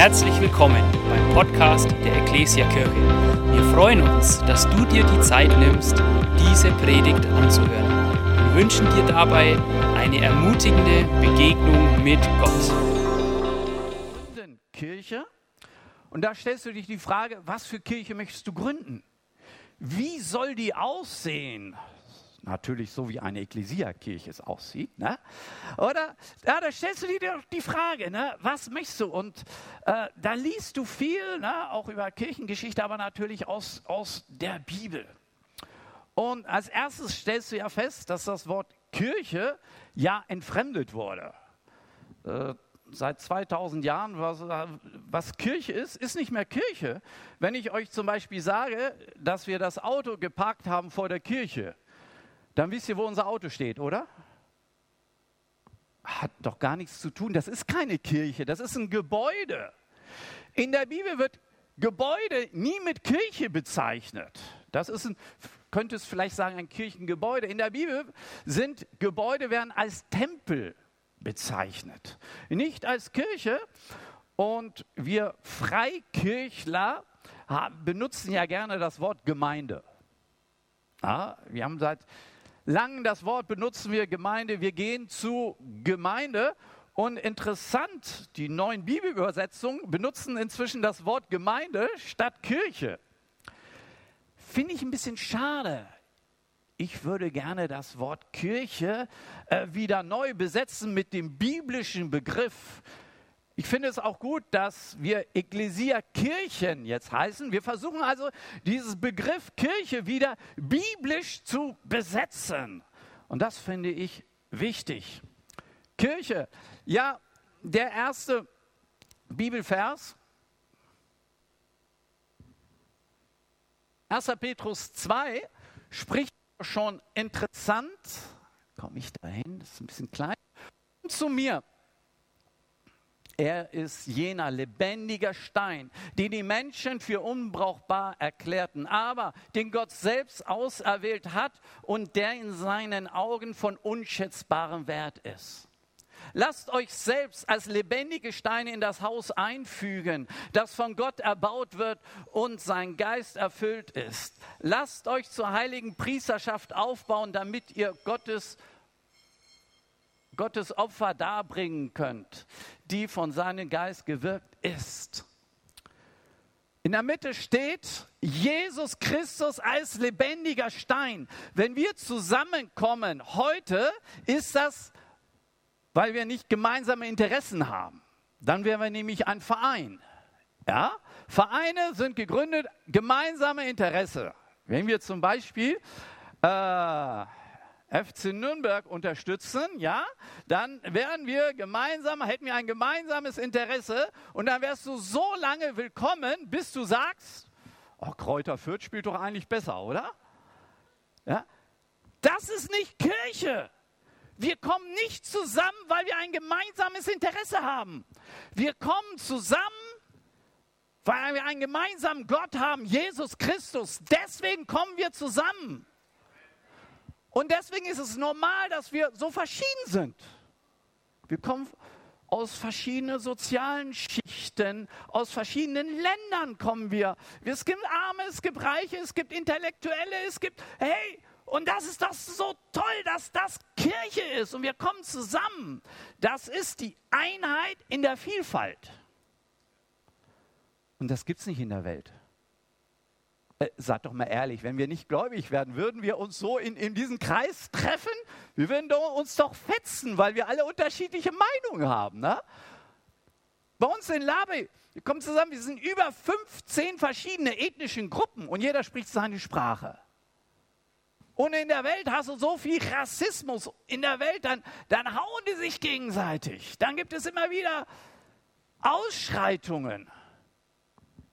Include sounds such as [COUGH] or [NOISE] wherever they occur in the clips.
Herzlich willkommen beim Podcast der Ecclesia Kirche. Wir freuen uns, dass du dir die Zeit nimmst, diese Predigt anzuhören. Wir wünschen dir dabei eine ermutigende Begegnung mit Gott. Kirche. Und da stellst du dich die Frage, was für Kirche möchtest du gründen? Wie soll die aussehen? Natürlich so, wie eine Ekklesia-Kirche es aussieht. Ne? Oder ja, da stellst du dir doch die Frage, ne? was möchtest du? Und äh, da liest du viel, ne? auch über Kirchengeschichte, aber natürlich aus, aus der Bibel. Und als erstes stellst du ja fest, dass das Wort Kirche ja entfremdet wurde. Äh, seit 2000 Jahren, was, was, Kirche ist, ist nicht mehr Kirche. Wenn ich euch zum Beispiel sage, dass wir das Auto geparkt haben vor der Kirche, dann wisst ihr, wo unser Auto steht, oder? Hat doch gar nichts zu tun. Das ist keine Kirche, das ist ein Gebäude. In der Bibel wird Gebäude nie mit Kirche bezeichnet. Das ist ein, könnte es vielleicht sagen, ein Kirchengebäude. In der Bibel sind Gebäude werden als Tempel bezeichnet, nicht als Kirche. Und wir Freikirchler benutzen ja gerne das Wort Gemeinde. Ja, wir haben seit lang das Wort benutzen wir Gemeinde. Wir gehen zu Gemeinde. Und interessant, die neuen Bibelübersetzungen benutzen inzwischen das Wort Gemeinde statt Kirche. Finde ich ein bisschen schade. Ich würde gerne das Wort Kirche äh, wieder neu besetzen mit dem biblischen Begriff ich finde es auch gut, dass wir Ekklesia Kirchen jetzt heißen. Wir versuchen also, dieses Begriff Kirche wieder biblisch zu besetzen. Und das finde ich wichtig. Kirche, ja, der erste Bibelvers, 1. Petrus 2, spricht schon interessant. Komme ich dahin? Das ist ein bisschen klein. Zu mir, er ist jener lebendige Stein, den die Menschen für unbrauchbar erklärten, aber den Gott selbst auserwählt hat und der in seinen Augen von unschätzbarem Wert ist. Lasst euch selbst als lebendige Steine in das Haus einfügen, das von Gott erbaut wird und sein Geist erfüllt ist. Lasst euch zur heiligen Priesterschaft aufbauen, damit ihr Gottes Gottes Opfer darbringen könnt, die von seinem Geist gewirkt ist. In der Mitte steht Jesus Christus als lebendiger Stein. Wenn wir zusammenkommen heute, ist das, weil wir nicht gemeinsame Interessen haben. Dann wären wir nämlich ein Verein. Ja? Vereine sind gegründet, gemeinsame Interesse. Wenn wir zum Beispiel äh, FC Nürnberg unterstützen, ja, dann wären wir gemeinsam, hätten wir ein gemeinsames Interesse und dann wärst du so lange willkommen, bis du sagst, oh, Kräuter Fürth spielt doch eigentlich besser, oder? Ja? Das ist nicht Kirche. Wir kommen nicht zusammen, weil wir ein gemeinsames Interesse haben. Wir kommen zusammen, weil wir einen gemeinsamen Gott haben, Jesus Christus. Deswegen kommen wir zusammen. Und deswegen ist es normal, dass wir so verschieden sind. Wir kommen aus verschiedenen sozialen Schichten, aus verschiedenen Ländern kommen wir. Es gibt Arme, es gibt Reiche, es gibt Intellektuelle, es gibt, hey, und das ist doch so toll, dass das Kirche ist und wir kommen zusammen. Das ist die Einheit in der Vielfalt. Und das gibt es nicht in der Welt. Äh, seid doch mal ehrlich, wenn wir nicht gläubig werden, würden wir uns so in, in diesem Kreis treffen? Wir würden doch, uns doch fetzen, weil wir alle unterschiedliche Meinungen haben. Ne? Bei uns in Labe, wir kommen zusammen, wir sind über 15 verschiedene ethnischen Gruppen und jeder spricht seine Sprache. Und in der Welt hast du so viel Rassismus. In der Welt, dann, dann hauen die sich gegenseitig. Dann gibt es immer wieder Ausschreitungen.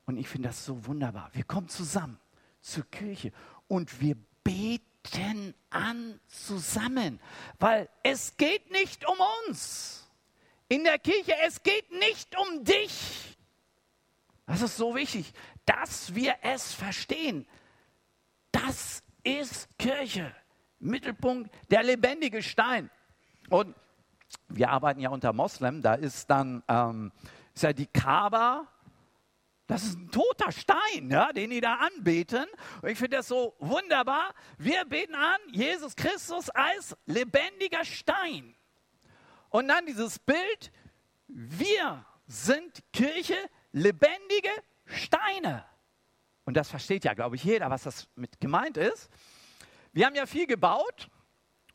Und ich finde das so wunderbar. Wir kommen zusammen zur Kirche und wir beten an zusammen, weil es geht nicht um uns. In der Kirche, es geht nicht um dich. Das ist so wichtig, dass wir es verstehen. Das ist Kirche. Mittelpunkt der lebendige Stein. Und wir arbeiten ja unter Moslem, da ist dann ähm, ist ja die Kaaba. Das ist ein toter Stein, ja, den die da anbeten. Und ich finde das so wunderbar. Wir beten an Jesus Christus als lebendiger Stein. Und dann dieses Bild, wir sind Kirche, lebendige Steine. Und das versteht ja, glaube ich, jeder, was das mit gemeint ist. Wir haben ja viel gebaut.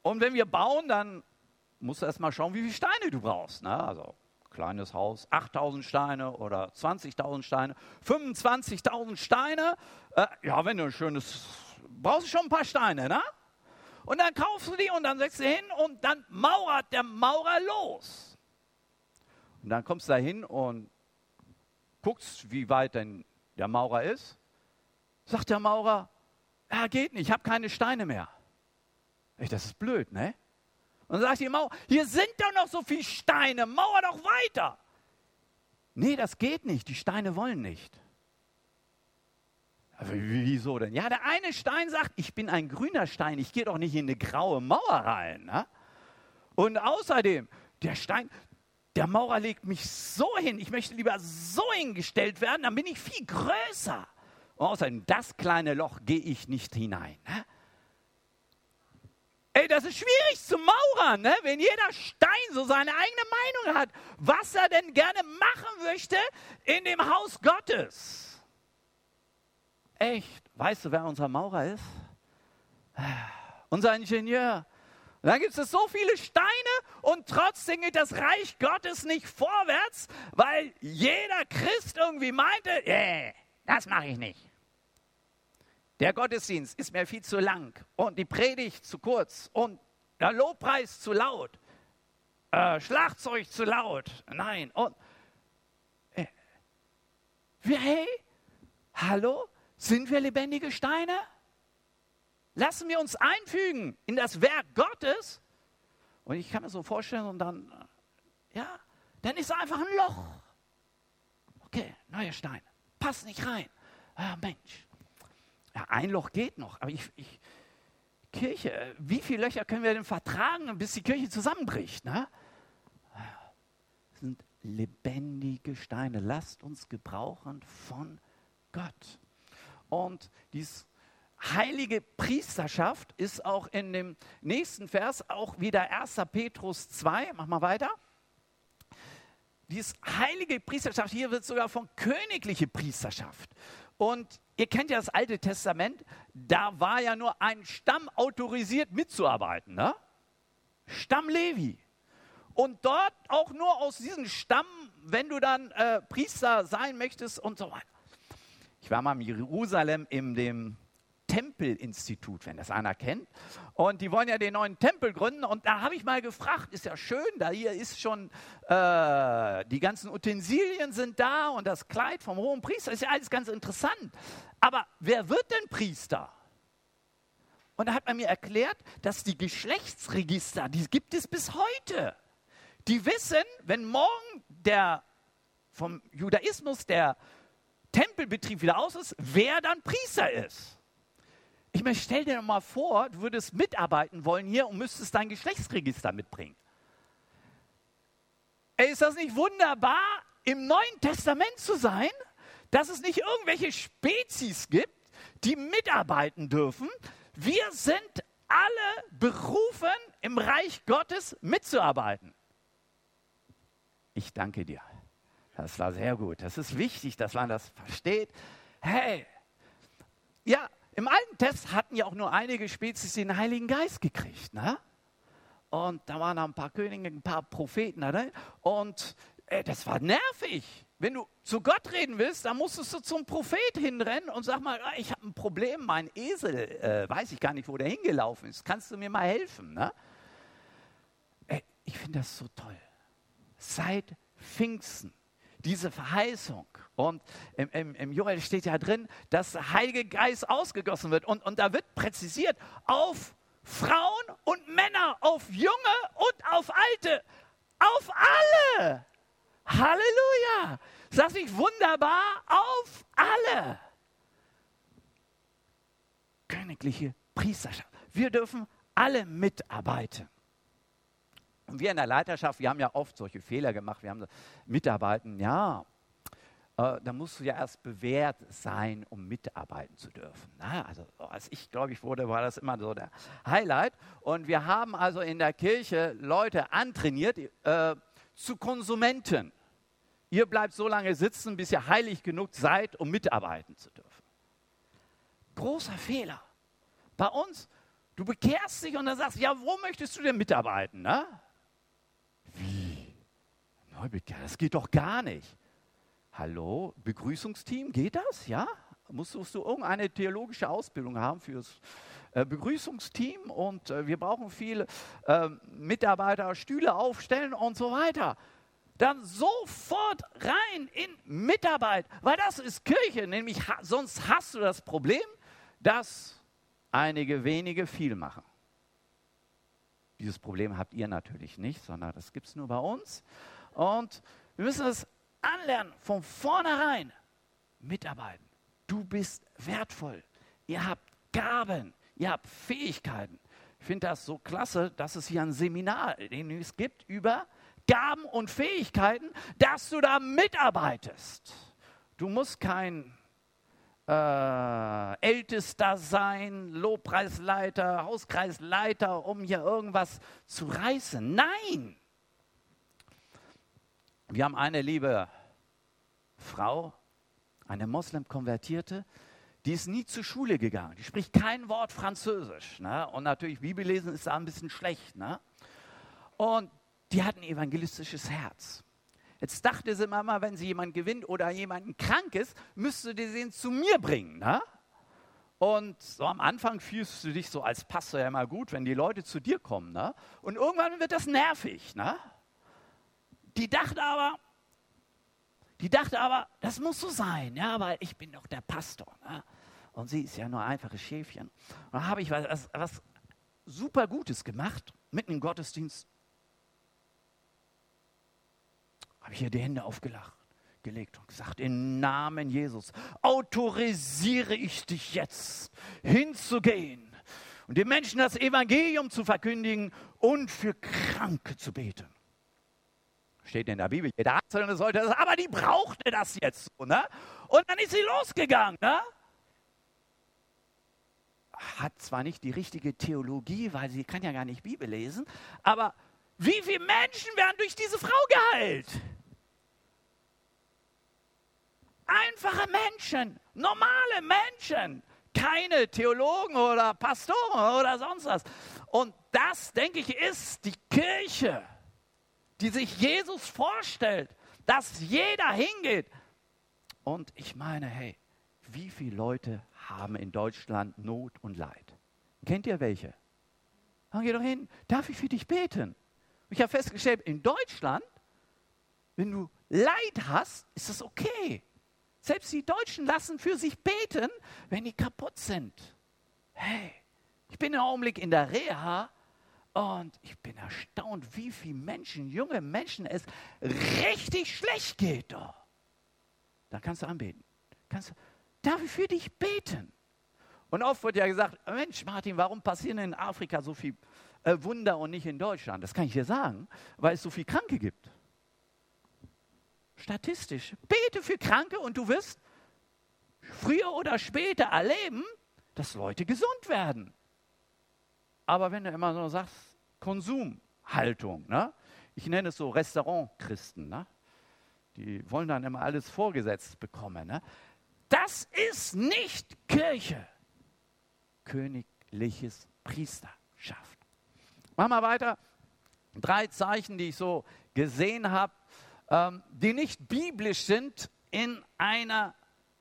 Und wenn wir bauen, dann musst du erst mal schauen, wie viele Steine du brauchst. Ne? Also kleines Haus, 8000 Steine oder 20.000 Steine, 25.000 Steine. Äh, ja, wenn du ein schönes, brauchst du schon ein paar Steine, ne? Und dann kaufst du die und dann setzt du hin und dann mauert der Maurer los. Und dann kommst du da hin und guckst, wie weit denn der Maurer ist. Sagt der Maurer, ja, geht nicht, ich habe keine Steine mehr. Ey, das ist blöd, ne? Und dann sagt die Mauer, hier sind doch noch so viele Steine, mauer doch weiter. Nee, das geht nicht, die Steine wollen nicht. Aber wieso denn? Ja, der eine Stein sagt, ich bin ein grüner Stein, ich gehe doch nicht in eine graue Mauer rein. Ne? Und außerdem, der Stein, der Maurer legt mich so hin, ich möchte lieber so hingestellt werden, dann bin ich viel größer. Und außerdem, das kleine Loch gehe ich nicht hinein. Ne? Ey, das ist schwierig zu mauern, ne? wenn jeder Stein so seine eigene Meinung hat, was er denn gerne machen möchte in dem Haus Gottes. Echt, weißt du, wer unser Maurer ist? Unser Ingenieur. Und dann gibt es so viele Steine und trotzdem geht das Reich Gottes nicht vorwärts, weil jeder Christ irgendwie meinte, yeah, das mache ich nicht. Der Gottesdienst ist mir viel zu lang und die Predigt zu kurz und der Lobpreis zu laut, äh, Schlagzeug zu laut. Nein, und äh, hey, hallo, sind wir lebendige Steine? Lassen wir uns einfügen in das Werk Gottes. Und ich kann mir so vorstellen, und dann, äh, ja, dann ist einfach ein Loch. Okay, neuer Stein. Passt nicht rein. Ah, Mensch. Ja, ein Loch geht noch, aber ich, ich, Kirche, wie viele Löcher können wir denn vertragen, bis die Kirche zusammenbricht? Ne? Das sind lebendige Steine. Lasst uns gebrauchen von Gott. Und diese heilige Priesterschaft ist auch in dem nächsten Vers auch wieder 1. Petrus 2. Mach mal weiter. Diese heilige Priesterschaft, hier wird sogar von königliche Priesterschaft. Und ihr kennt ja das Alte Testament, da war ja nur ein Stamm autorisiert mitzuarbeiten. Ne? Stamm Levi. Und dort auch nur aus diesem Stamm, wenn du dann äh, Priester sein möchtest und so weiter. Ich war mal in Jerusalem in dem Tempelinstitut, wenn das einer kennt. Und die wollen ja den neuen Tempel gründen. Und da habe ich mal gefragt, ist ja schön, da hier ist schon, äh, die ganzen Utensilien sind da und das Kleid vom hohen Priester, ist ja alles ganz interessant. Aber wer wird denn Priester? Und da hat man mir erklärt, dass die Geschlechtsregister, die gibt es bis heute. Die wissen, wenn morgen der vom Judaismus der Tempelbetrieb wieder aus ist, wer dann Priester ist. Ich meine, stell dir mal vor, du würdest mitarbeiten wollen hier und müsstest dein Geschlechtsregister mitbringen. Ey, ist das nicht wunderbar, im Neuen Testament zu sein, dass es nicht irgendwelche Spezies gibt, die mitarbeiten dürfen? Wir sind alle berufen, im Reich Gottes mitzuarbeiten. Ich danke dir. Das war sehr gut. Das ist wichtig, dass man das versteht. Hey, ja, im Alten Test hatten ja auch nur einige Spezies den Heiligen Geist gekriegt. Ne? Und da waren ein paar Könige, ein paar Propheten. Ne? Und äh, das war nervig. Wenn du zu Gott reden willst, dann musstest du zum Prophet hinrennen und sag mal, ah, ich habe ein Problem, mein Esel, äh, weiß ich gar nicht, wo der hingelaufen ist. Kannst du mir mal helfen? Ne? Äh, ich finde das so toll. Seit Pfingsten diese Verheißung. Und im, im, im, Joel steht ja drin, dass der Heilige Geist ausgegossen wird. Und, und da wird präzisiert auf Frauen und Männer, auf Junge und auf Alte, auf alle. Halleluja. Das ist wunderbar, auf alle. Königliche Priesterschaft. Wir dürfen alle mitarbeiten. Und wir in der Leiterschaft, wir haben ja oft solche Fehler gemacht. Wir haben Mitarbeiten, ja, äh, da musst du ja erst bewährt sein, um mitarbeiten zu dürfen. Na, also als ich, glaube ich, wurde, war das immer so der Highlight. Und wir haben also in der Kirche Leute antrainiert äh, zu Konsumenten. Ihr bleibt so lange sitzen, bis ihr heilig genug seid, um mitarbeiten zu dürfen. Großer Fehler. Bei uns, du bekehrst dich und dann sagst, ja, wo möchtest du denn mitarbeiten? Ne? Neubekehr, das geht doch gar nicht. Hallo, Begrüßungsteam, geht das? Ja? Musst, musst du irgendeine theologische Ausbildung haben fürs äh, Begrüßungsteam und äh, wir brauchen viele äh, Mitarbeiter, Stühle aufstellen und so weiter. Dann sofort rein in Mitarbeit, weil das ist Kirche, nämlich ha sonst hast du das Problem, dass einige wenige viel machen. Dieses Problem habt ihr natürlich nicht, sondern das gibt es nur bei uns. Und wir müssen es anlernen, von vornherein mitarbeiten. Du bist wertvoll. Ihr habt Gaben, ihr habt Fähigkeiten. Ich finde das so klasse, dass es hier ein Seminar es gibt über Gaben und Fähigkeiten, dass du da mitarbeitest. Du musst kein äh, Ältester sein, Lobpreisleiter, Hauskreisleiter, um hier irgendwas zu reißen. Nein! Wir haben eine liebe Frau, eine Moslem-Konvertierte, die ist nie zur Schule gegangen. Die spricht kein Wort Französisch. Ne? Und natürlich, Bibellesen ist da ein bisschen schlecht. Ne? Und die hat ein evangelistisches Herz. Jetzt dachte sie immer, wenn sie jemanden gewinnt oder jemanden krank ist, müsste sie den zu mir bringen. Ne? Und so am Anfang fühlst du dich so als Pastor ja immer gut, wenn die Leute zu dir kommen. Ne? Und irgendwann wird das nervig. Ne? Die dachte aber, die dachte aber, das muss so sein, ja, weil ich bin doch der Pastor. Ne? Und sie ist ja nur ein einfaches Schäfchen. Und da habe ich was, was, was super Gutes gemacht, mitten im Gottesdienst. Habe ich ihr die Hände aufgelacht gelegt und gesagt, im Namen Jesus autorisiere ich dich jetzt hinzugehen und den Menschen das Evangelium zu verkündigen und für Kranke zu beten. Steht in der Bibel, jeder Einzelne sollte das, aber die brauchte das jetzt so, ne? Und dann ist sie losgegangen, ne? Hat zwar nicht die richtige Theologie, weil sie kann ja gar nicht Bibel lesen, aber wie viele Menschen werden durch diese Frau geheilt? Einfache Menschen, normale Menschen, keine Theologen oder Pastoren oder sonst was. Und das, denke ich, ist die Kirche die sich Jesus vorstellt, dass jeder hingeht. Und ich meine, hey, wie viele Leute haben in Deutschland Not und Leid? Kennt ihr welche? Dann geh doch hin, darf ich für dich beten? Ich habe festgestellt, in Deutschland, wenn du Leid hast, ist das okay. Selbst die Deutschen lassen für sich beten, wenn die kaputt sind. Hey, ich bin im Augenblick in der Reha und ich bin erstaunt, wie viele Menschen, junge Menschen es richtig schlecht geht. Oh. Da kannst du anbeten. Kannst darf ich für dich beten? Und oft wird ja gesagt, Mensch Martin, warum passieren in Afrika so viele äh, Wunder und nicht in Deutschland? Das kann ich dir sagen, weil es so viele Kranke gibt. Statistisch. Bete für Kranke und du wirst früher oder später erleben, dass Leute gesund werden. Aber wenn du immer so sagst, Konsumhaltung, ne? ich nenne es so Restaurant-Christen, ne? die wollen dann immer alles vorgesetzt bekommen. Ne? Das ist nicht Kirche. Königliches Priesterschaft. Machen wir weiter. Drei Zeichen, die ich so gesehen habe, ähm, die nicht biblisch sind in einer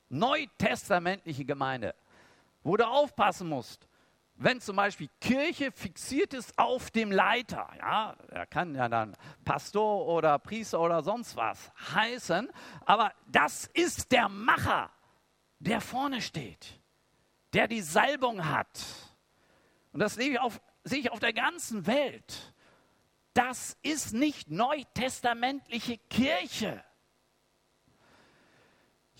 neutestamentlichen Gemeinde, wo du aufpassen musst wenn zum Beispiel Kirche fixiert ist auf dem Leiter, ja, er kann ja dann Pastor oder Priester oder sonst was heißen, aber das ist der Macher, der vorne steht, der die Salbung hat. Und das sehe ich auf, sehe ich auf der ganzen Welt. Das ist nicht neutestamentliche Kirche.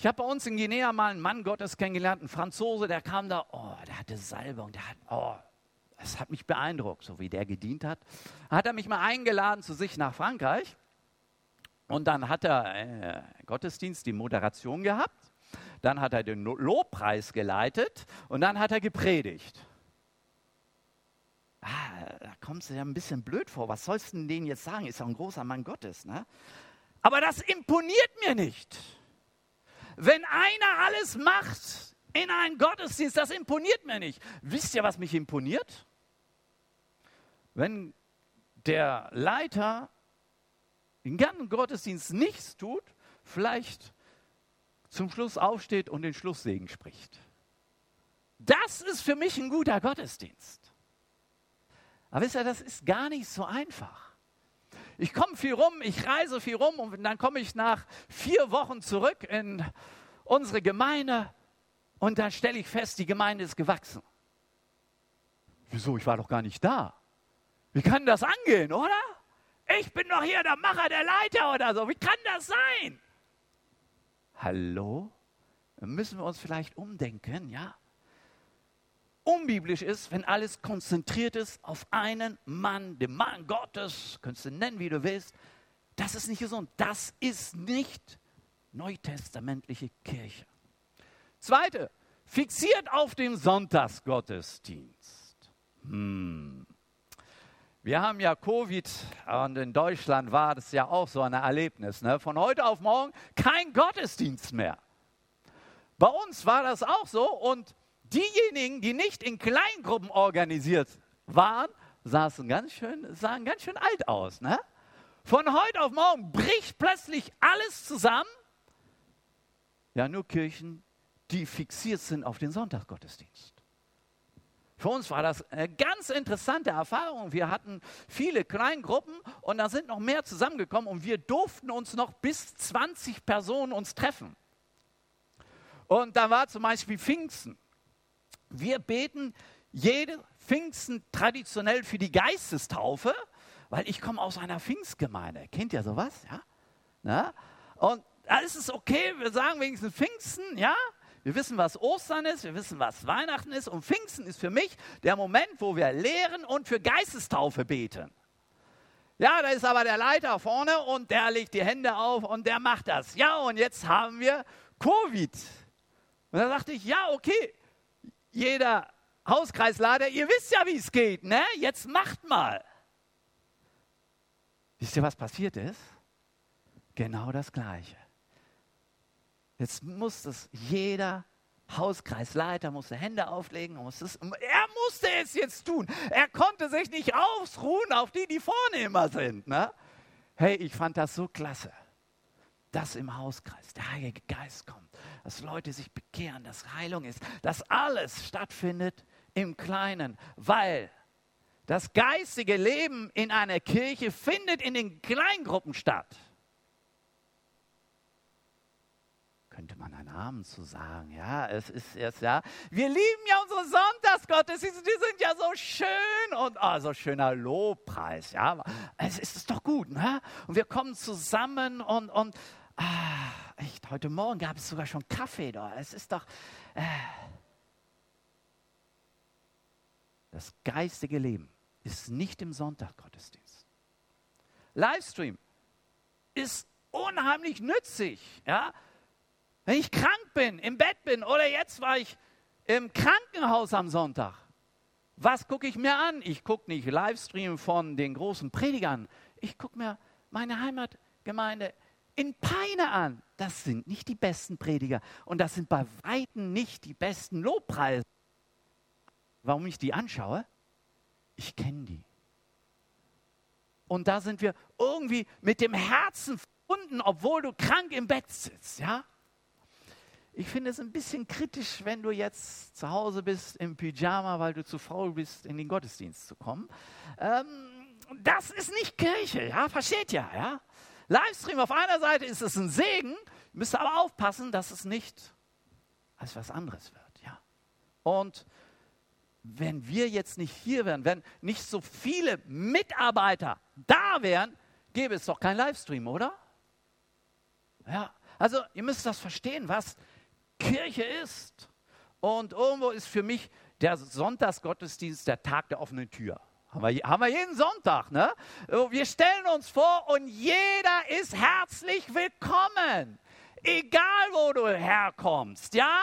Ich habe bei uns in Guinea mal einen Mann Gottes kennengelernt, einen Franzose, der kam da, oh, der hatte Salbung, der hat, oh, Es hat mich beeindruckt, so wie der gedient hat. Hat er mich mal eingeladen zu sich nach Frankreich. Und dann hat er äh, Gottesdienst, die Moderation gehabt. Dann hat er den Lobpreis geleitet und dann hat er gepredigt. Ah, da kommt es ja ein bisschen blöd vor. Was sollst du denn denen jetzt sagen? Ist doch ein großer Mann Gottes. Ne? Aber das imponiert mir nicht. Wenn einer alles macht in einem Gottesdienst, das imponiert mir nicht. Wisst ihr, was mich imponiert? Wenn der Leiter den ganzen Gottesdienst nichts tut, vielleicht zum Schluss aufsteht und den Schlusssegen spricht. Das ist für mich ein guter Gottesdienst. Aber wisst ihr, das ist gar nicht so einfach. Ich komme viel rum, ich reise viel rum und dann komme ich nach vier Wochen zurück in unsere Gemeinde und dann stelle ich fest, die Gemeinde ist gewachsen. Wieso? Ich war doch gar nicht da. Wie kann das angehen, oder? Ich bin doch hier der Macher, der Leiter oder so. Wie kann das sein? Hallo? Müssen wir uns vielleicht umdenken, ja? Unbiblisch ist, wenn alles konzentriert ist auf einen Mann, den Mann Gottes, könntest du nennen, wie du willst. Das ist nicht gesund. Das ist nicht neutestamentliche Kirche. Zweite, fixiert auf den Sonntagsgottesdienst. Hm. Wir haben ja Covid und in Deutschland war das ja auch so ein Erlebnis. Ne? Von heute auf morgen kein Gottesdienst mehr. Bei uns war das auch so und diejenigen, die nicht in Kleingruppen organisiert waren, saßen ganz schön, sahen ganz schön alt aus. Ne? Von heute auf morgen bricht plötzlich alles zusammen. Ja, nur Kirchen, die fixiert sind auf den Sonntagsgottesdienst. Für uns war das eine ganz interessante Erfahrung. Wir hatten viele Kleingruppen und da sind noch mehr zusammengekommen und wir durften uns noch bis 20 Personen uns treffen. Und da war zum Beispiel Pfingsten. Wir beten jede Pfingsten traditionell für die Geistestaufe, weil ich komme aus einer Pfingstgemeinde. Kennt ihr sowas? Ja? Na? Und da ist es okay, wir sagen wenigstens Pfingsten, ja? Wir wissen, was Ostern ist, wir wissen, was Weihnachten ist und Pfingsten ist für mich der Moment, wo wir lehren und für Geistestaufe beten. Ja, da ist aber der Leiter vorne und der legt die Hände auf und der macht das. Ja, und jetzt haben wir Covid. Und da dachte ich, ja, okay, jeder Hauskreisleiter, ihr wisst ja, wie es geht, ne? Jetzt macht mal. Wisst ihr, was passiert ist? Genau das Gleiche. Jetzt muss das jeder Hauskreisleiter musste Hände auflegen musste es, er musste es jetzt tun. Er konnte sich nicht ausruhen auf die, die vorne immer sind. Ne? Hey, ich fand das so klasse, dass im Hauskreis der Heilige Geist kommt, dass Leute sich bekehren, dass Heilung ist, dass alles stattfindet im Kleinen, weil das geistige Leben in einer Kirche findet in den Kleingruppen statt. könnte man einen Namen zu sagen. Ja, es ist erst, ja. Wir lieben ja unsere Sonntagsgottesdienste, die sind ja so schön und oh, so schöner Lobpreis. Ja, es ist doch gut, ne? Und wir kommen zusammen und, und ah, echt, heute Morgen gab es sogar schon Kaffee da. Es ist doch. Äh, das geistige Leben ist nicht im Sonntagsgottesdienst. Livestream ist unheimlich nützlich. Ja? Wenn ich krank bin, im Bett bin oder jetzt war ich im Krankenhaus am Sonntag, was gucke ich mir an? Ich gucke nicht Livestream von den großen Predigern. Ich gucke mir meine Heimatgemeinde in Peine an. Das sind nicht die besten Prediger und das sind bei Weitem nicht die besten Lobpreise. Warum ich die anschaue? Ich kenne die. Und da sind wir irgendwie mit dem Herzen verbunden, obwohl du krank im Bett sitzt, ja? Ich finde es ein bisschen kritisch, wenn du jetzt zu Hause bist im Pyjama, weil du zu faul bist, in den Gottesdienst zu kommen. Ähm, das ist nicht Kirche, ja, versteht ja, ja. Livestream auf einer Seite ist es ein Segen, müsst aber aufpassen, dass es nicht als was anderes wird, ja. Und wenn wir jetzt nicht hier wären, wenn nicht so viele Mitarbeiter da wären, gäbe es doch kein Livestream, oder? Ja, also ihr müsst das verstehen, was Kirche ist. Und irgendwo ist für mich der Sonntagsgottesdienst, der Tag der offenen Tür. Haben wir, haben wir jeden Sonntag, ne? Wir stellen uns vor und jeder ist herzlich willkommen. Egal, wo du herkommst, ja?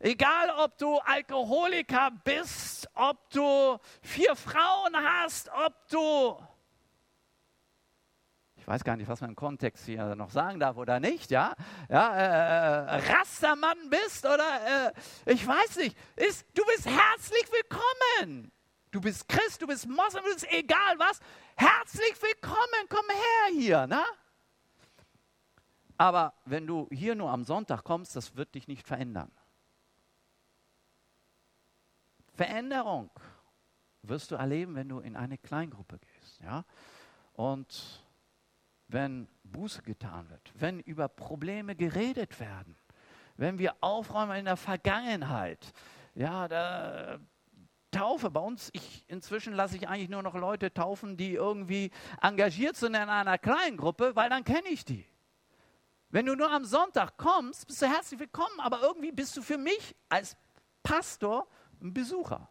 Egal, ob du Alkoholiker bist, ob du vier Frauen hast, ob du weiß gar nicht, was man im Kontext hier noch sagen darf oder nicht, ja, ja äh, äh, Rastermann bist oder äh, ich weiß nicht, ist, du bist herzlich willkommen. Du bist Christ, du bist Moslem, du bist egal was. Herzlich willkommen, komm her hier, ne? Aber wenn du hier nur am Sonntag kommst, das wird dich nicht verändern. Veränderung wirst du erleben, wenn du in eine Kleingruppe gehst, ja? Und wenn Buße getan wird, wenn über Probleme geredet werden, wenn wir aufräumen in der Vergangenheit. Ja, da, Taufe bei uns, ich, inzwischen lasse ich eigentlich nur noch Leute taufen, die irgendwie engagiert sind in einer kleinen Gruppe, weil dann kenne ich die. Wenn du nur am Sonntag kommst, bist du herzlich willkommen, aber irgendwie bist du für mich als Pastor ein Besucher.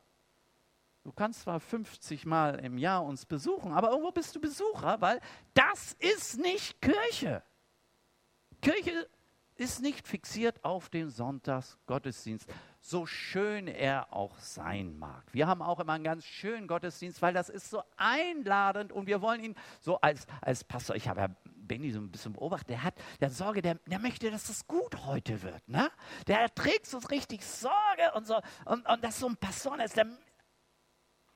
Du kannst zwar 50 Mal im Jahr uns besuchen, aber irgendwo bist du Besucher, weil das ist nicht Kirche. Kirche ist nicht fixiert auf den Sonntagsgottesdienst, so schön er auch sein mag. Wir haben auch immer einen ganz schönen Gottesdienst, weil das ist so einladend und wir wollen ihn so als, als Pastor, ich habe ja Benny so ein bisschen beobachtet, der hat der Sorge, der, der möchte, dass es gut heute wird. Ne? Der trägt so richtig Sorge und so. Und, und das so ein Pastor, ist, der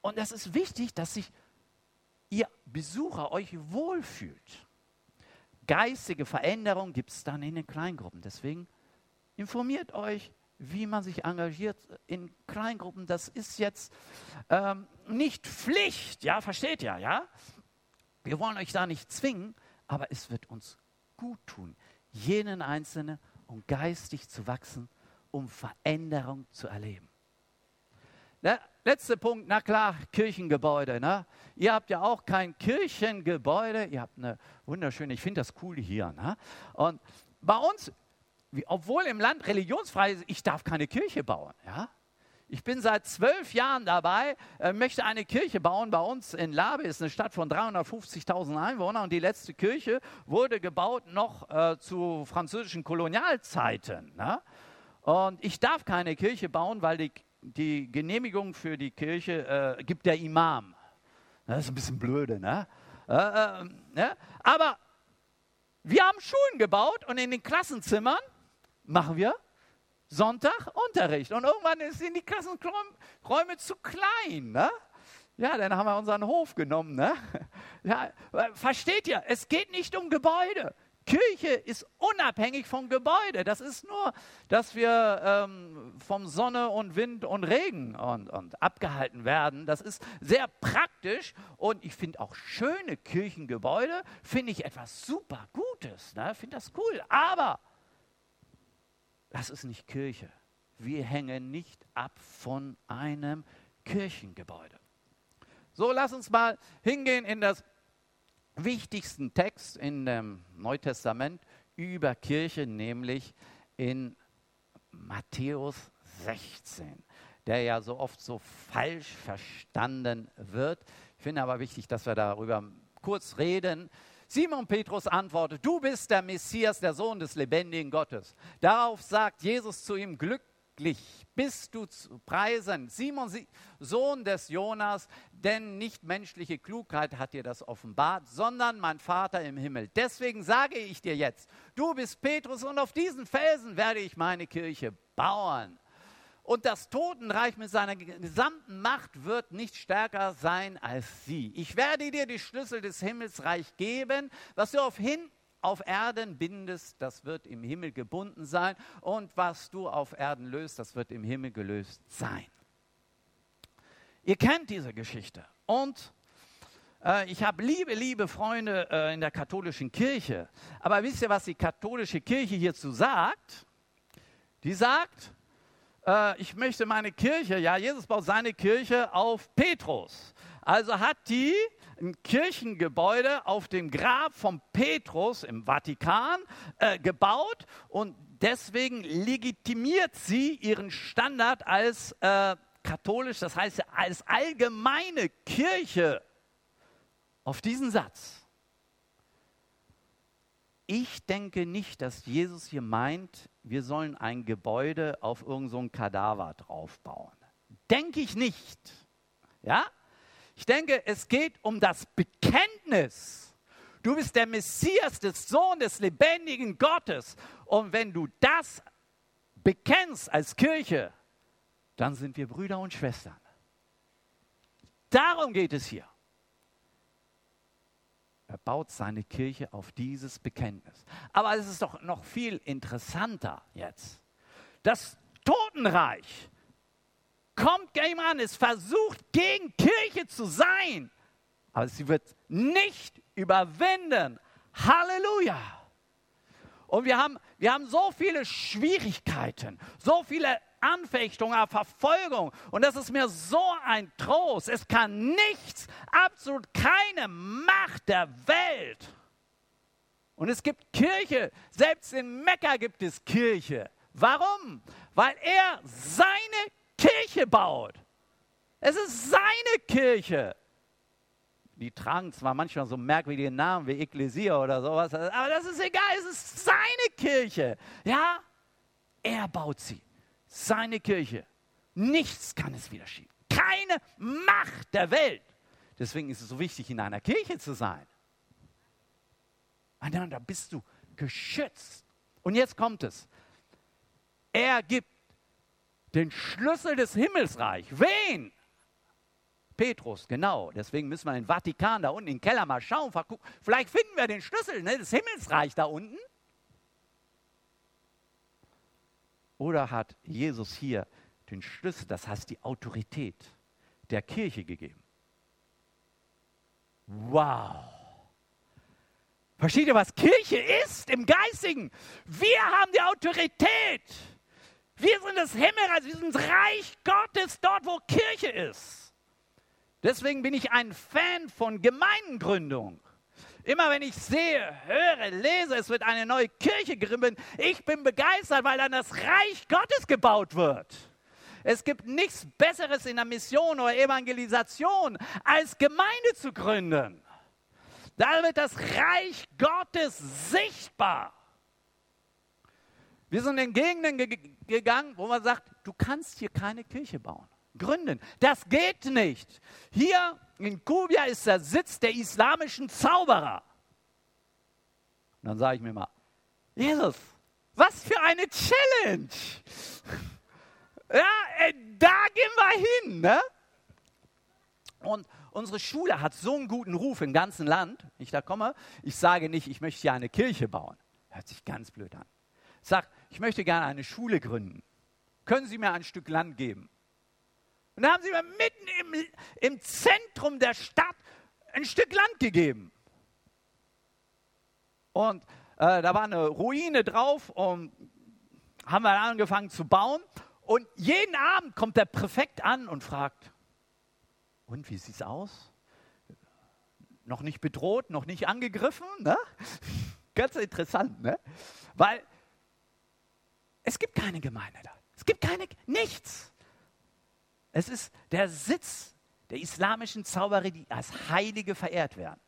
und es ist wichtig, dass sich ihr Besucher euch wohlfühlt. Geistige Veränderung gibt es dann in den Kleingruppen. Deswegen informiert euch, wie man sich engagiert in Kleingruppen. Das ist jetzt ähm, nicht Pflicht, ja, versteht ihr, ja? Wir wollen euch da nicht zwingen, aber es wird uns gut tun, jenen Einzelnen, um geistig zu wachsen, um Veränderung zu erleben. Der letzte Punkt, na klar, Kirchengebäude. Ne? Ihr habt ja auch kein Kirchengebäude, ihr habt eine wunderschöne, ich finde das cool hier. Ne? Und bei uns, obwohl im Land religionsfrei ist, ich darf keine Kirche bauen. Ja? Ich bin seit zwölf Jahren dabei, äh, möchte eine Kirche bauen. Bei uns in Labe ist eine Stadt von 350.000 Einwohnern und die letzte Kirche wurde gebaut noch äh, zu französischen Kolonialzeiten. Ne? Und ich darf keine Kirche bauen, weil die die Genehmigung für die Kirche äh, gibt der Imam. Das ist ein bisschen blöde, ne? Äh, äh, ne? Aber wir haben Schulen gebaut und in den Klassenzimmern machen wir Sonntagunterricht. Und irgendwann sind die Klassenräume zu klein. Ne? Ja, dann haben wir unseren Hof genommen. Ne? [LAUGHS] Ja, versteht ihr, es geht nicht um Gebäude. Kirche ist unabhängig vom Gebäude. Das ist nur, dass wir ähm, vom Sonne und Wind und Regen und, und abgehalten werden. Das ist sehr praktisch und ich finde auch schöne Kirchengebäude, finde ich etwas super Gutes. Ne? Finde das cool. Aber das ist nicht Kirche. Wir hängen nicht ab von einem Kirchengebäude. So, lass uns mal hingehen in das wichtigsten Text in dem Neutestament über Kirche, nämlich in Matthäus 16, der ja so oft so falsch verstanden wird. Ich finde aber wichtig, dass wir darüber kurz reden. Simon Petrus antwortet, du bist der Messias, der Sohn des lebendigen Gottes. Darauf sagt Jesus zu ihm, Glück glücklich bist du zu preisen, Simon, Sohn des Jonas, denn nicht menschliche Klugheit hat dir das offenbart, sondern mein Vater im Himmel. Deswegen sage ich dir jetzt, du bist Petrus und auf diesen Felsen werde ich meine Kirche bauen. Und das Totenreich mit seiner gesamten Macht wird nicht stärker sein als sie. Ich werde dir die Schlüssel des Himmelsreich geben, was du auf hin auf Erden bindest, das wird im Himmel gebunden sein. Und was du auf Erden löst, das wird im Himmel gelöst sein. Ihr kennt diese Geschichte. Und äh, ich habe liebe, liebe Freunde äh, in der katholischen Kirche. Aber wisst ihr, was die katholische Kirche hierzu sagt? Die sagt, äh, ich möchte meine Kirche, ja, Jesus baut seine Kirche auf Petrus. Also hat die ein Kirchengebäude auf dem Grab von Petrus im Vatikan äh, gebaut und deswegen legitimiert sie ihren Standard als äh, katholisch, das heißt als allgemeine Kirche auf diesen Satz. Ich denke nicht, dass Jesus hier meint, wir sollen ein Gebäude auf irgendein so Kadaver draufbauen. Denke ich nicht. Ja? Ich denke, es geht um das Bekenntnis. Du bist der Messias, der Sohn des lebendigen Gottes. Und wenn du das bekennst als Kirche, dann sind wir Brüder und Schwestern. Darum geht es hier. Er baut seine Kirche auf dieses Bekenntnis. Aber es ist doch noch viel interessanter jetzt. Das Totenreich kommt gegen an, es versucht gegen Kirche zu sein, aber sie wird nicht überwinden. Halleluja! Und wir haben, wir haben so viele Schwierigkeiten, so viele Anfechtungen, Verfolgung. Und das ist mir so ein Trost. Es kann nichts, absolut keine Macht der Welt. Und es gibt Kirche, selbst in Mekka gibt es Kirche. Warum? Weil er seine Kirche baut. Es ist seine Kirche. Die tragen zwar manchmal so merkwürdige Namen wie Ekklesia oder sowas, aber das ist egal, es ist seine Kirche. Ja, er baut sie. Seine Kirche. Nichts kann es wieder schieben. Keine Macht der Welt. Deswegen ist es so wichtig, in einer Kirche zu sein. Da bist du geschützt. Und jetzt kommt es. Er gibt den Schlüssel des Himmelsreichs. Wen? Petrus, genau. Deswegen müssen wir in den Vatikan da unten im Keller mal schauen. Vielleicht finden wir den Schlüssel ne, des Himmelsreichs da unten. Oder hat Jesus hier den Schlüssel, das heißt die Autorität der Kirche gegeben? Wow. Versteht ihr, was Kirche ist im Geistigen? Wir haben die Autorität. Wir sind das Himmelreich, wir sind das Reich Gottes dort, wo Kirche ist. Deswegen bin ich ein Fan von Gemeindengründung. Immer wenn ich sehe, höre, lese, es wird eine neue Kirche gegründet, ich bin begeistert, weil dann das Reich Gottes gebaut wird. Es gibt nichts Besseres in der Mission oder Evangelisation, als Gemeinde zu gründen. Da wird das Reich Gottes sichtbar. Wir sind in Gegenden ge gegangen, wo man sagt, du kannst hier keine Kirche bauen, gründen. Das geht nicht. Hier in Kubia ist der Sitz der islamischen Zauberer. Und dann sage ich mir mal, Jesus, was für eine Challenge. [LAUGHS] Ja, äh, da gehen wir hin. Ne? Und unsere Schule hat so einen guten Ruf im ganzen Land. Ich da komme, ich sage nicht, ich möchte hier eine Kirche bauen. Hört sich ganz blöd an. Sag, ich möchte gerne eine Schule gründen. Können Sie mir ein Stück Land geben? Und da haben sie mir mitten im, im Zentrum der Stadt ein Stück Land gegeben. Und äh, da war eine Ruine drauf und haben wir angefangen zu bauen. Und jeden Abend kommt der Präfekt an und fragt, und wie sieht es aus? Noch nicht bedroht, noch nicht angegriffen? Ne? [LAUGHS] Ganz interessant, ne? Weil es gibt keine Gemeinde da. Es gibt keine, nichts. Es ist der Sitz der islamischen Zauberer, die als Heilige verehrt werden.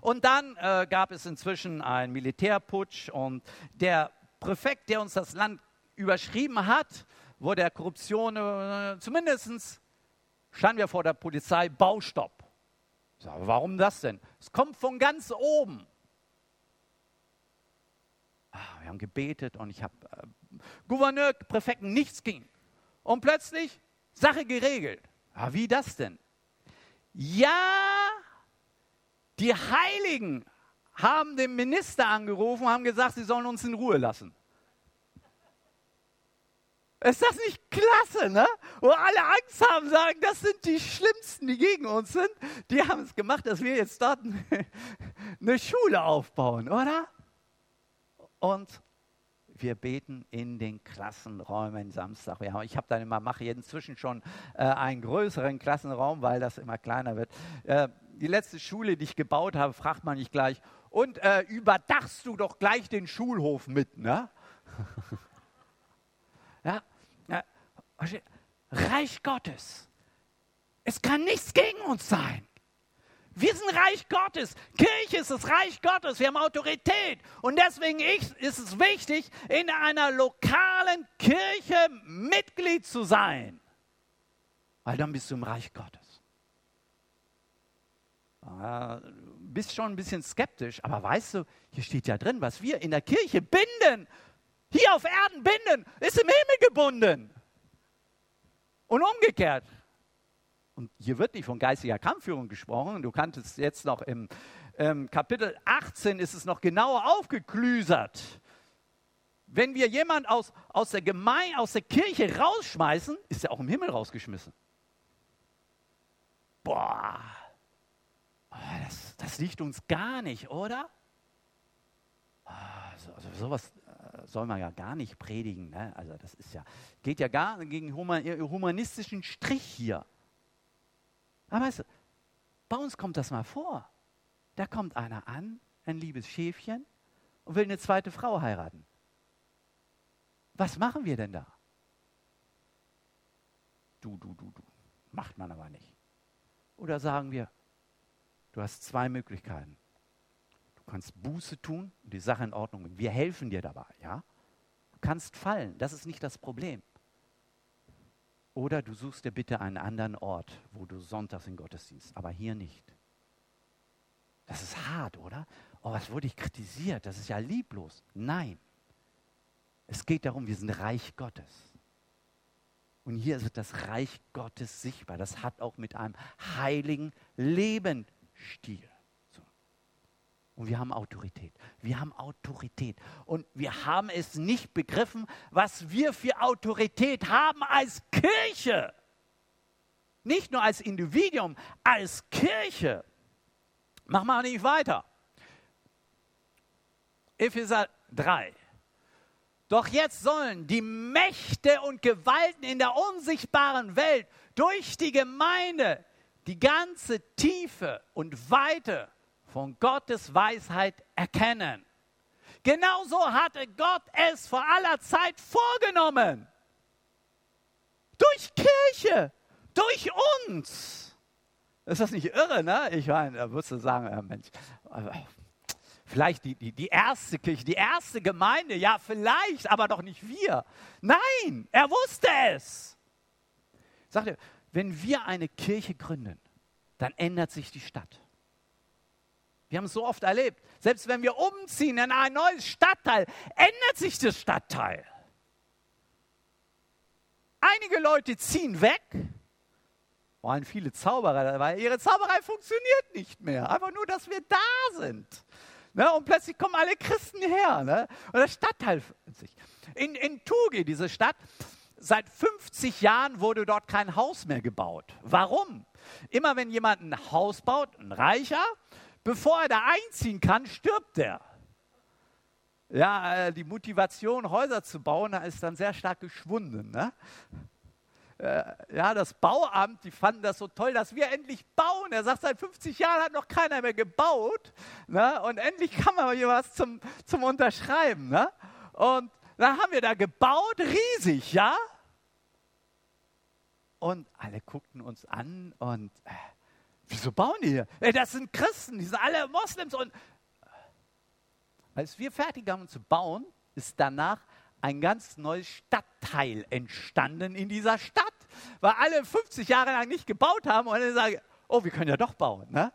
Und dann äh, gab es inzwischen einen Militärputsch und der Präfekt, der uns das Land überschrieben hat, wo der Korruption äh, zumindest standen wir vor der Polizei, Baustopp. So, warum das denn? Es kommt von ganz oben. Ah, wir haben gebetet und ich habe äh, Gouverneur, Präfekten, nichts ging. Und plötzlich Sache geregelt. Ja, wie das denn? Ja, die Heiligen haben den Minister angerufen, haben gesagt, sie sollen uns in Ruhe lassen. Ist das nicht klasse, ne? Wo alle Angst haben, sagen, das sind die Schlimmsten, die gegen uns sind. Die haben es gemacht, dass wir jetzt dort [LAUGHS] eine Schule aufbauen, oder? Und wir beten in den Klassenräumen Samstag. Ich habe dann immer, mache inzwischen schon äh, einen größeren Klassenraum, weil das immer kleiner wird. Äh, die letzte Schule, die ich gebaut habe, fragt man nicht gleich, und äh, überdachst du doch gleich den Schulhof mit, ne? [LAUGHS] ja, ja, Reich Gottes. Es kann nichts gegen uns sein. Wir sind Reich Gottes. Kirche ist das Reich Gottes. Wir haben Autorität. Und deswegen ist es wichtig, in einer lokalen Kirche Mitglied zu sein. Weil dann bist du im Reich Gottes. Ah, bist schon ein bisschen skeptisch, aber weißt du, hier steht ja drin, was wir in der Kirche binden, hier auf Erden binden, ist im Himmel gebunden. Und umgekehrt. Und hier wird nicht von geistiger Kampfführung gesprochen. Du kannst es jetzt noch im ähm, Kapitel 18 ist es noch genauer aufgeklüsert. Wenn wir jemand aus, aus der Gemeinde, aus der Kirche rausschmeißen, ist er auch im Himmel rausgeschmissen. Boah, das, das liegt uns gar nicht, oder? Also, also sowas äh, soll man ja gar nicht predigen. Ne? Also das ist ja, geht ja gar gegen humanistischen Strich hier. Aber weißt du, bei uns kommt das mal vor. Da kommt einer an, ein liebes Schäfchen, und will eine zweite Frau heiraten. Was machen wir denn da? Du, du, du, du. Macht man aber nicht. Oder sagen wir, du hast zwei Möglichkeiten. Du kannst Buße tun und die Sache in Ordnung bringen. Wir helfen dir dabei, ja? Du kannst fallen, das ist nicht das Problem. Oder du suchst dir bitte einen anderen Ort, wo du sonntags in Gottesdienst, aber hier nicht. Das ist hart, oder? Oh, was wurde ich kritisiert? Das ist ja lieblos. Nein. Es geht darum, wir sind Reich Gottes. Und hier wird das Reich Gottes sichtbar. Das hat auch mit einem heiligen Lebensstil. Und wir haben Autorität. Wir haben Autorität. Und wir haben es nicht begriffen, was wir für Autorität haben als Kirche. Nicht nur als Individuum, als Kirche. Mach mal nicht weiter. Epheser 3. Doch jetzt sollen die Mächte und Gewalten in der unsichtbaren Welt durch die Gemeinde die ganze Tiefe und Weite von Gottes Weisheit erkennen. Genauso hatte Gott es vor aller Zeit vorgenommen. Durch Kirche, durch uns. Ist das nicht irre, ne? Ich meine, da würdest du sagen, ja, Mensch, Vielleicht die, die, die erste Kirche, die erste Gemeinde, ja, vielleicht, aber doch nicht wir. Nein, er wusste es. Sagt er, wenn wir eine Kirche gründen, dann ändert sich die Stadt. Wir haben es so oft erlebt. Selbst wenn wir umziehen in ein neues Stadtteil, ändert sich das Stadtteil. Einige Leute ziehen weg, waren viele Zauberer, weil ihre Zauberei funktioniert nicht mehr. Einfach nur, dass wir da sind. Ne? Und plötzlich kommen alle Christen her. Ne? Und das Stadtteil sich. In, in Tugi, diese Stadt, seit 50 Jahren wurde dort kein Haus mehr gebaut. Warum? Immer wenn jemand ein Haus baut, ein Reicher, bevor er da einziehen kann, stirbt er. Ja, äh, die Motivation, Häuser zu bauen, ist dann sehr stark geschwunden. Ne? äh, ja, das Bauamt, die fanden das so toll, dass wir endlich bauen. Er sagt, seit 50 Jahren hat noch keiner mehr gebaut. Ne? Und endlich kann man hier was zum, zum Unterschreiben. Ne? Und dann haben wir da gebaut, riesig, ja? Und alle guckten uns an und äh, wieso bauen die hier? Das sind Christen, die sind alle Moslems. Und als wir fertig haben zu bauen, ist danach ein ganz neues Stadtteil entstanden in dieser Stadt, weil alle 50 Jahre lang nicht gebaut haben und dann sagen, oh, wir können ja doch bauen. Ne?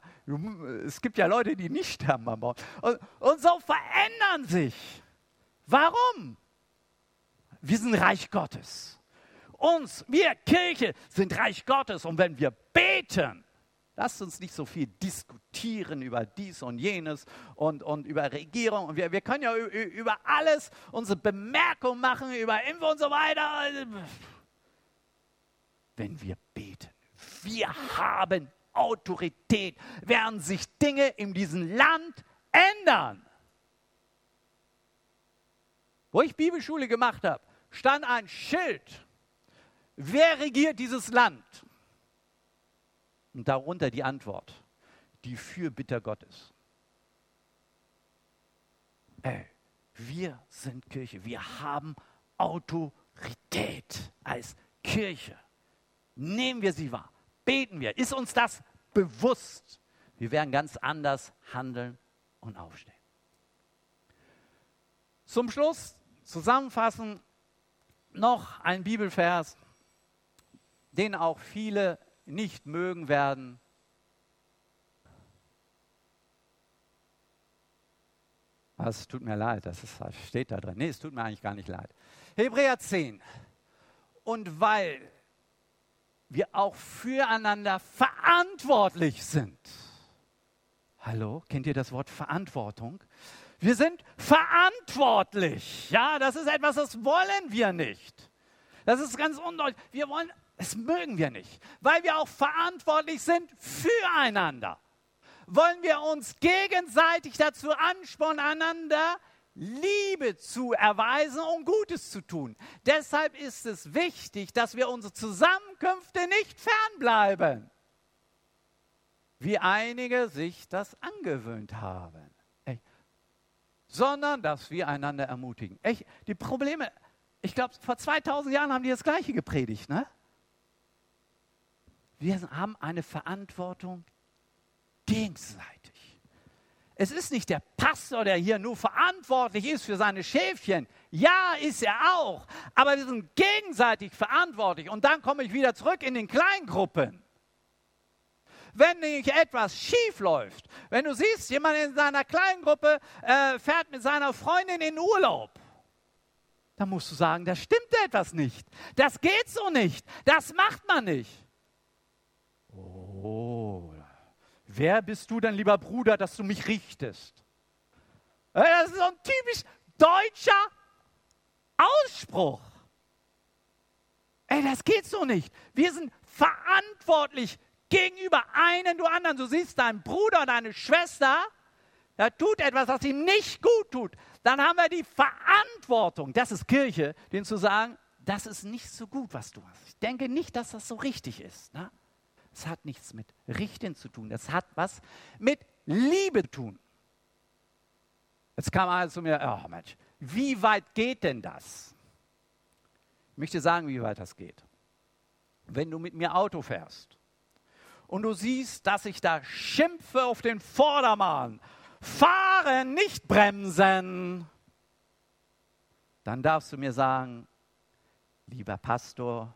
Es gibt ja Leute, die nicht sterben beim Bauen. Und, und so verändern sich. Warum? Wir sind Reich Gottes. Uns, wir Kirche, sind Reich Gottes. Und wenn wir beten, Lasst uns nicht so viel diskutieren über dies und jenes und, und über Regierung. Und wir, wir können ja über alles unsere Bemerkungen machen, über Impf und so weiter. Wenn wir beten, wir haben Autorität, werden sich Dinge in diesem Land ändern. Wo ich Bibelschule gemacht habe, stand ein Schild. Wer regiert dieses Land? Und darunter die Antwort, die Fürbitter Gottes. Ey, wir sind Kirche, wir haben Autorität als Kirche. Nehmen wir sie wahr. Beten wir. Ist uns das bewusst? Wir werden ganz anders handeln und aufstehen. Zum Schluss zusammenfassen noch ein Bibelvers, den auch viele nicht mögen werden. Es tut mir leid, das, ist, das steht da drin. Nee, es tut mir eigentlich gar nicht leid. Hebräer 10. Und weil wir auch füreinander verantwortlich sind. Hallo, kennt ihr das Wort Verantwortung? Wir sind verantwortlich. Ja, das ist etwas, das wollen wir nicht. Das ist ganz undeutlich. Wir wollen, das mögen wir nicht, weil wir auch verantwortlich sind füreinander. Wollen wir uns gegenseitig dazu anspornen, einander Liebe zu erweisen und Gutes zu tun. Deshalb ist es wichtig, dass wir unsere Zusammenkünfte nicht fernbleiben, wie einige sich das angewöhnt haben, Echt. sondern dass wir einander ermutigen. Echt. Die Probleme, ich glaube, vor 2000 Jahren haben die das Gleiche gepredigt. Ne? Wir haben eine Verantwortung gegenseitig. Es ist nicht der Pastor, der hier nur verantwortlich ist für seine Schäfchen. Ja, ist er auch. Aber wir sind gegenseitig verantwortlich. Und dann komme ich wieder zurück in den Kleingruppen. Wenn nicht etwas schief läuft, wenn du siehst, jemand in seiner Kleingruppe äh, fährt mit seiner Freundin in Urlaub, dann musst du sagen, da stimmt etwas nicht. Das geht so nicht. Das macht man nicht. Oh, Wer bist du denn, lieber Bruder, dass du mich richtest? Das ist so ein typisch deutscher Ausspruch. Ey, das geht so nicht. Wir sind verantwortlich gegenüber einem du anderen. Du siehst deinen Bruder, deine Schwester, der tut etwas, was ihm nicht gut tut. Dann haben wir die Verantwortung, das ist Kirche, denen zu sagen, das ist nicht so gut, was du hast. Ich denke nicht, dass das so richtig ist. Ne? Es hat nichts mit Richten zu tun. Es hat was mit Liebe zu tun. Jetzt kam einer zu mir, oh Mensch, wie weit geht denn das? Ich möchte sagen, wie weit das geht. Wenn du mit mir Auto fährst und du siehst, dass ich da schimpfe auf den Vordermann, fahren, nicht bremsen, dann darfst du mir sagen, lieber Pastor,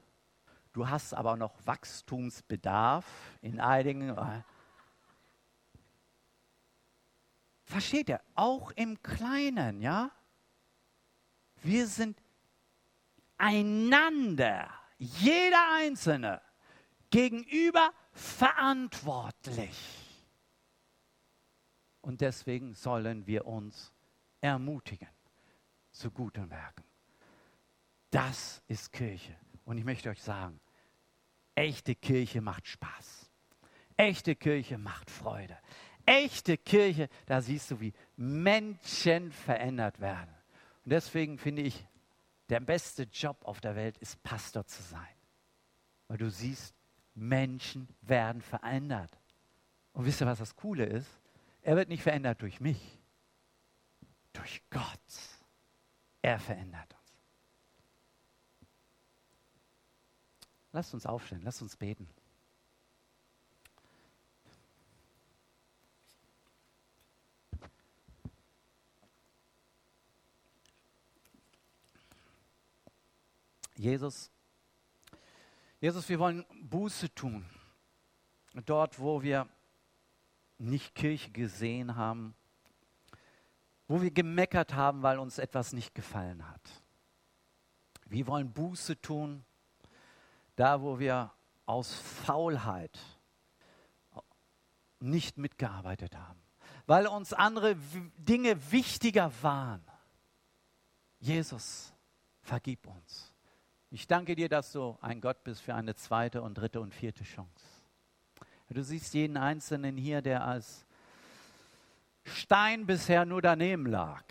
Du hast aber noch Wachstumsbedarf in einigen. Versteht ihr? Auch im Kleinen, ja? Wir sind einander, jeder Einzelne, gegenüber verantwortlich. Und deswegen sollen wir uns ermutigen zu guten Werken. Das ist Kirche. Und ich möchte euch sagen, Echte Kirche macht Spaß. Echte Kirche macht Freude. Echte Kirche, da siehst du, wie Menschen verändert werden. Und deswegen finde ich, der beste Job auf der Welt ist Pastor zu sein. Weil du siehst, Menschen werden verändert. Und wisst ihr, was das Coole ist? Er wird nicht verändert durch mich, durch Gott. Er verändert uns. Lasst uns aufstehen, lasst uns beten. Jesus, Jesus, wir wollen Buße tun. Dort, wo wir nicht Kirche gesehen haben, wo wir gemeckert haben, weil uns etwas nicht gefallen hat. Wir wollen Buße tun da, wo wir aus Faulheit nicht mitgearbeitet haben, weil uns andere Dinge wichtiger waren. Jesus, vergib uns. Ich danke dir, dass du ein Gott bist für eine zweite und dritte und vierte Chance. Du siehst jeden Einzelnen hier, der als Stein bisher nur daneben lag.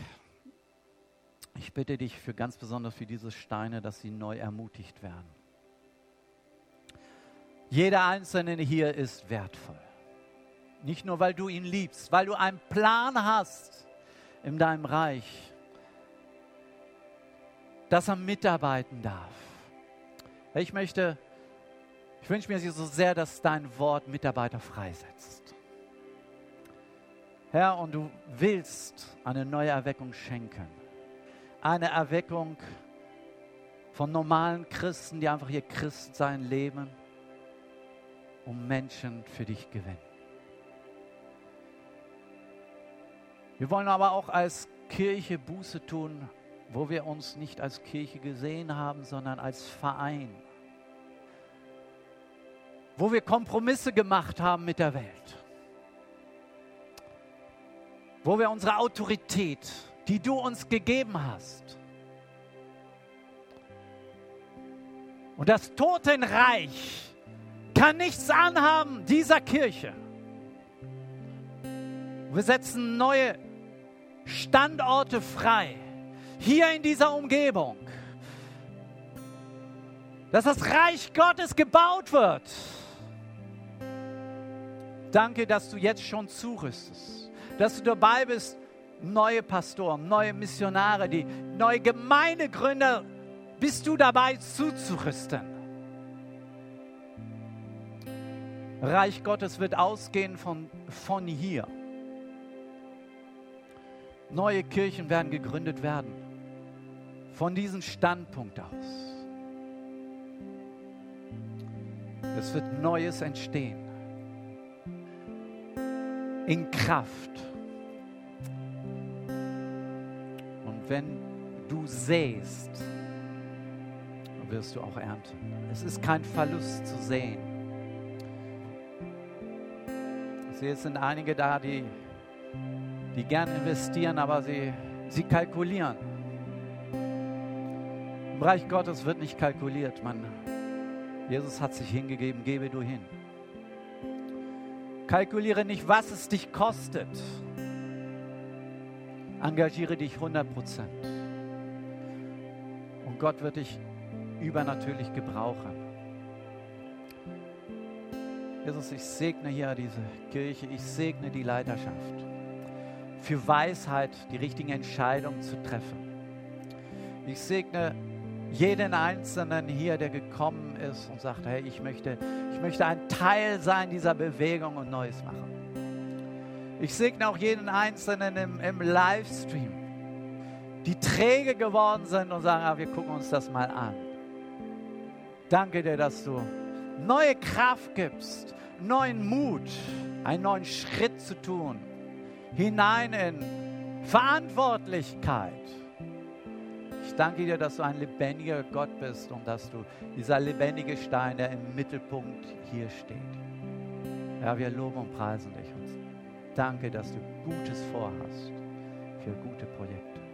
Ich bitte dich für ganz besonders für diese Steine, dass sie neu ermutigt werden. Jeder Einzelne hier ist wertvoll. Nicht nur, weil du ihn liebst, weil du einen Plan hast in deinem Reich, dass er mitarbeiten darf. Ich möchte Ich wünsche mir so sehr, dass dein Wort Mitarbeiter freisetzt. Herr, und du willst eine neue Erweckung schenken. Eine Erweckung von normalen Christen, die einfach ihr Christsein leben, um Menschen für dich gewinnen. Wir wollen aber auch als Kirche Buße tun, wo wir uns nicht als Kirche gesehen haben, sondern als Verein. Wo wir Kompromisse gemacht haben mit der Welt. Wo wir unsere Autorität, die du uns gegeben hast, und das Totenreich kann nichts anhaben dieser Kirche. Wir setzen neue Standorte frei, hier in dieser Umgebung, dass das Reich Gottes gebaut wird. Danke, dass du jetzt schon zurüstest, dass du dabei bist, neue Pastoren, neue Missionare, die neue Gemeindegründer, bist du dabei zuzurüsten. Reich Gottes wird ausgehen von, von hier. Neue Kirchen werden gegründet werden. Von diesem Standpunkt aus. Es wird Neues entstehen. In Kraft. Und wenn du sähst, wirst du auch ernten. Es ist kein Verlust zu sehen. Sehe, es sind einige da, die die gern investieren, aber sie, sie kalkulieren. Im Reich Gottes wird nicht kalkuliert. Man, Jesus hat sich hingegeben, gebe du hin. Kalkuliere nicht, was es dich kostet. Engagiere dich 100 Prozent. Und Gott wird dich übernatürlich gebrauchen. Jesus, ich segne hier diese Kirche, ich segne die Leiterschaft für Weisheit, die richtigen Entscheidungen zu treffen. Ich segne jeden Einzelnen hier, der gekommen ist und sagt, hey, ich möchte, ich möchte ein Teil sein dieser Bewegung und Neues machen. Ich segne auch jeden Einzelnen im, im Livestream, die träge geworden sind und sagen, ah, wir gucken uns das mal an. Danke dir, dass du neue Kraft gibst, neuen Mut, einen neuen Schritt zu tun hinein in Verantwortlichkeit. Ich danke dir, dass du ein lebendiger Gott bist und dass du dieser lebendige Stein, der im Mittelpunkt hier steht. Ja, wir loben und preisen dich und danke, dass du Gutes vorhast für gute Projekte.